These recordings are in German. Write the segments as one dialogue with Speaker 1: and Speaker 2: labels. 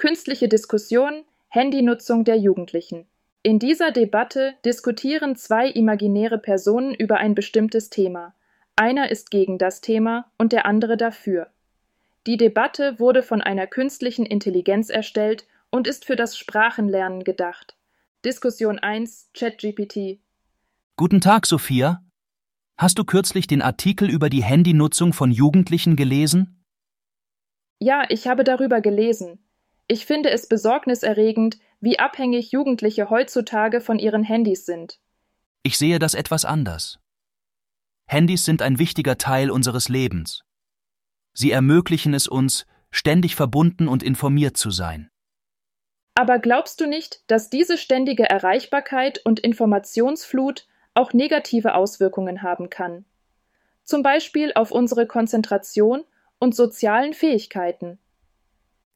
Speaker 1: Künstliche Diskussion, Handynutzung der Jugendlichen. In dieser Debatte diskutieren zwei imaginäre Personen über ein bestimmtes Thema. Einer ist gegen das Thema und der andere dafür. Die Debatte wurde von einer künstlichen Intelligenz erstellt und ist für das Sprachenlernen gedacht. Diskussion 1 ChatGPT
Speaker 2: Guten Tag, Sophia. Hast du kürzlich den Artikel über die Handynutzung von Jugendlichen gelesen?
Speaker 1: Ja, ich habe darüber gelesen. Ich finde es besorgniserregend, wie abhängig Jugendliche heutzutage von ihren Handys sind.
Speaker 2: Ich sehe das etwas anders. Handys sind ein wichtiger Teil unseres Lebens. Sie ermöglichen es uns, ständig verbunden und informiert zu sein.
Speaker 1: Aber glaubst du nicht, dass diese ständige Erreichbarkeit und Informationsflut auch negative Auswirkungen haben kann? Zum Beispiel auf unsere Konzentration und sozialen Fähigkeiten.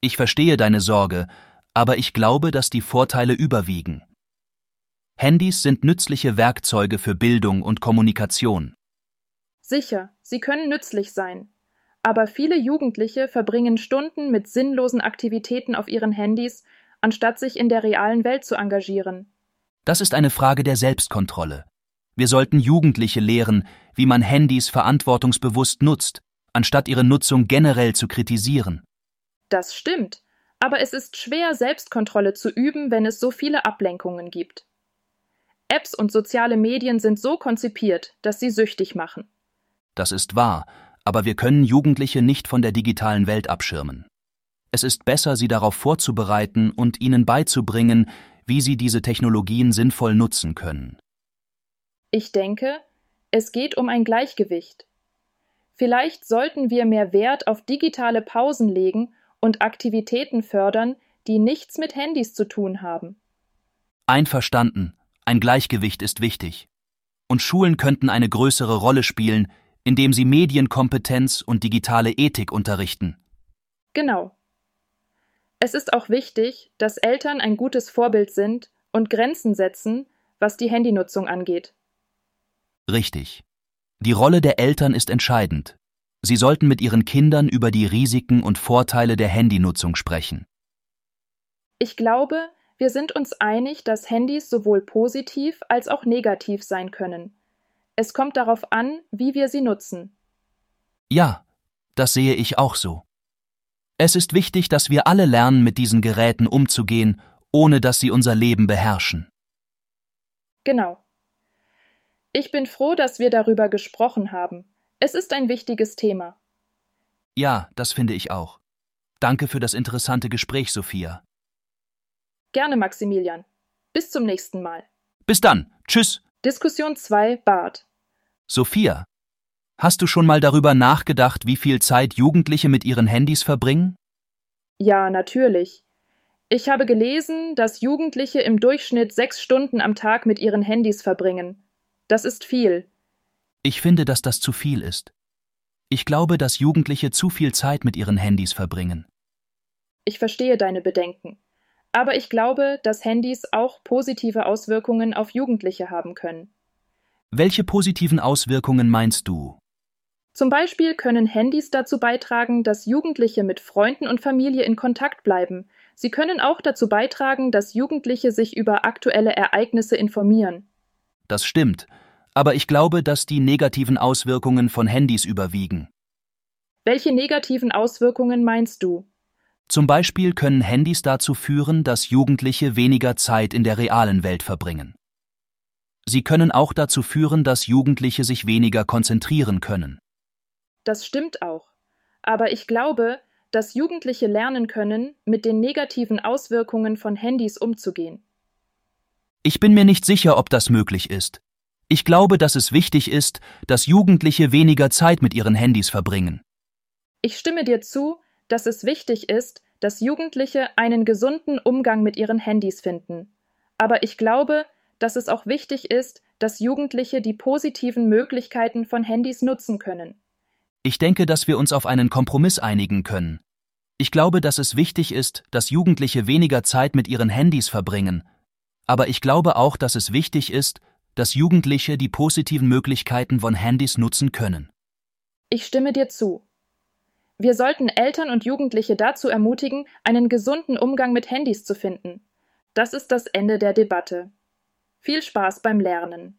Speaker 2: Ich verstehe deine Sorge, aber ich glaube, dass die Vorteile überwiegen. Handys sind nützliche Werkzeuge für Bildung und Kommunikation.
Speaker 1: Sicher, sie können nützlich sein. Aber viele Jugendliche verbringen Stunden mit sinnlosen Aktivitäten auf ihren Handys, anstatt sich in der realen Welt zu engagieren.
Speaker 2: Das ist eine Frage der Selbstkontrolle. Wir sollten Jugendliche lehren, wie man Handys verantwortungsbewusst nutzt, anstatt ihre Nutzung generell zu kritisieren.
Speaker 1: Das stimmt, aber es ist schwer, Selbstkontrolle zu üben, wenn es so viele Ablenkungen gibt. Apps und soziale Medien sind so konzipiert, dass sie süchtig machen.
Speaker 2: Das ist wahr, aber wir können Jugendliche nicht von der digitalen Welt abschirmen. Es ist besser, sie darauf vorzubereiten und ihnen beizubringen, wie sie diese Technologien sinnvoll nutzen können.
Speaker 1: Ich denke, es geht um ein Gleichgewicht. Vielleicht sollten wir mehr Wert auf digitale Pausen legen und Aktivitäten fördern, die nichts mit Handys zu tun haben.
Speaker 2: Einverstanden, ein Gleichgewicht ist wichtig. Und Schulen könnten eine größere Rolle spielen, indem sie Medienkompetenz und digitale Ethik unterrichten.
Speaker 1: Genau. Es ist auch wichtig, dass Eltern ein gutes Vorbild sind und Grenzen setzen, was die Handynutzung angeht.
Speaker 2: Richtig. Die Rolle der Eltern ist entscheidend. Sie sollten mit Ihren Kindern über die Risiken und Vorteile der Handynutzung sprechen.
Speaker 1: Ich glaube, wir sind uns einig, dass Handys sowohl positiv als auch negativ sein können. Es kommt darauf an, wie wir sie nutzen.
Speaker 2: Ja, das sehe ich auch so. Es ist wichtig, dass wir alle lernen, mit diesen Geräten umzugehen, ohne dass sie unser Leben beherrschen.
Speaker 1: Genau. Ich bin froh, dass wir darüber gesprochen haben. Es ist ein wichtiges Thema.
Speaker 2: Ja, das finde ich auch. Danke für das interessante Gespräch, Sophia.
Speaker 1: Gerne, Maximilian. Bis zum nächsten Mal.
Speaker 2: Bis dann. Tschüss.
Speaker 1: Diskussion 2 Bart.
Speaker 2: Sophia, hast du schon mal darüber nachgedacht, wie viel Zeit Jugendliche mit ihren Handys verbringen?
Speaker 1: Ja, natürlich. Ich habe gelesen, dass Jugendliche im Durchschnitt sechs Stunden am Tag mit ihren Handys verbringen. Das ist viel.
Speaker 2: Ich finde, dass das zu viel ist. Ich glaube, dass Jugendliche zu viel Zeit mit ihren Handys verbringen.
Speaker 1: Ich verstehe deine Bedenken. Aber ich glaube, dass Handys auch positive Auswirkungen auf Jugendliche haben können.
Speaker 2: Welche positiven Auswirkungen meinst du?
Speaker 1: Zum Beispiel können Handys dazu beitragen, dass Jugendliche mit Freunden und Familie in Kontakt bleiben. Sie können auch dazu beitragen, dass Jugendliche sich über aktuelle Ereignisse informieren.
Speaker 2: Das stimmt, aber ich glaube, dass die negativen Auswirkungen von Handys überwiegen.
Speaker 1: Welche negativen Auswirkungen meinst du?
Speaker 2: Zum Beispiel können Handys dazu führen, dass Jugendliche weniger Zeit in der realen Welt verbringen. Sie können auch dazu führen, dass Jugendliche sich weniger konzentrieren können.
Speaker 1: Das stimmt auch. Aber ich glaube, dass Jugendliche lernen können, mit den negativen Auswirkungen von Handys umzugehen.
Speaker 2: Ich bin mir nicht sicher, ob das möglich ist. Ich glaube, dass es wichtig ist, dass Jugendliche weniger Zeit mit ihren Handys verbringen.
Speaker 1: Ich stimme dir zu, dass es wichtig ist, dass Jugendliche einen gesunden Umgang mit ihren Handys finden. Aber ich glaube, dass es auch wichtig ist, dass Jugendliche die positiven Möglichkeiten von Handys nutzen können.
Speaker 2: Ich denke, dass wir uns auf einen Kompromiss einigen können. Ich glaube, dass es wichtig ist, dass Jugendliche weniger Zeit mit ihren Handys verbringen. Aber ich glaube auch, dass es wichtig ist, dass Jugendliche die positiven Möglichkeiten von Handys nutzen können.
Speaker 1: Ich stimme dir zu. Wir sollten Eltern und Jugendliche dazu ermutigen, einen gesunden Umgang mit Handys zu finden. Das ist das Ende der Debatte. Viel Spaß beim Lernen.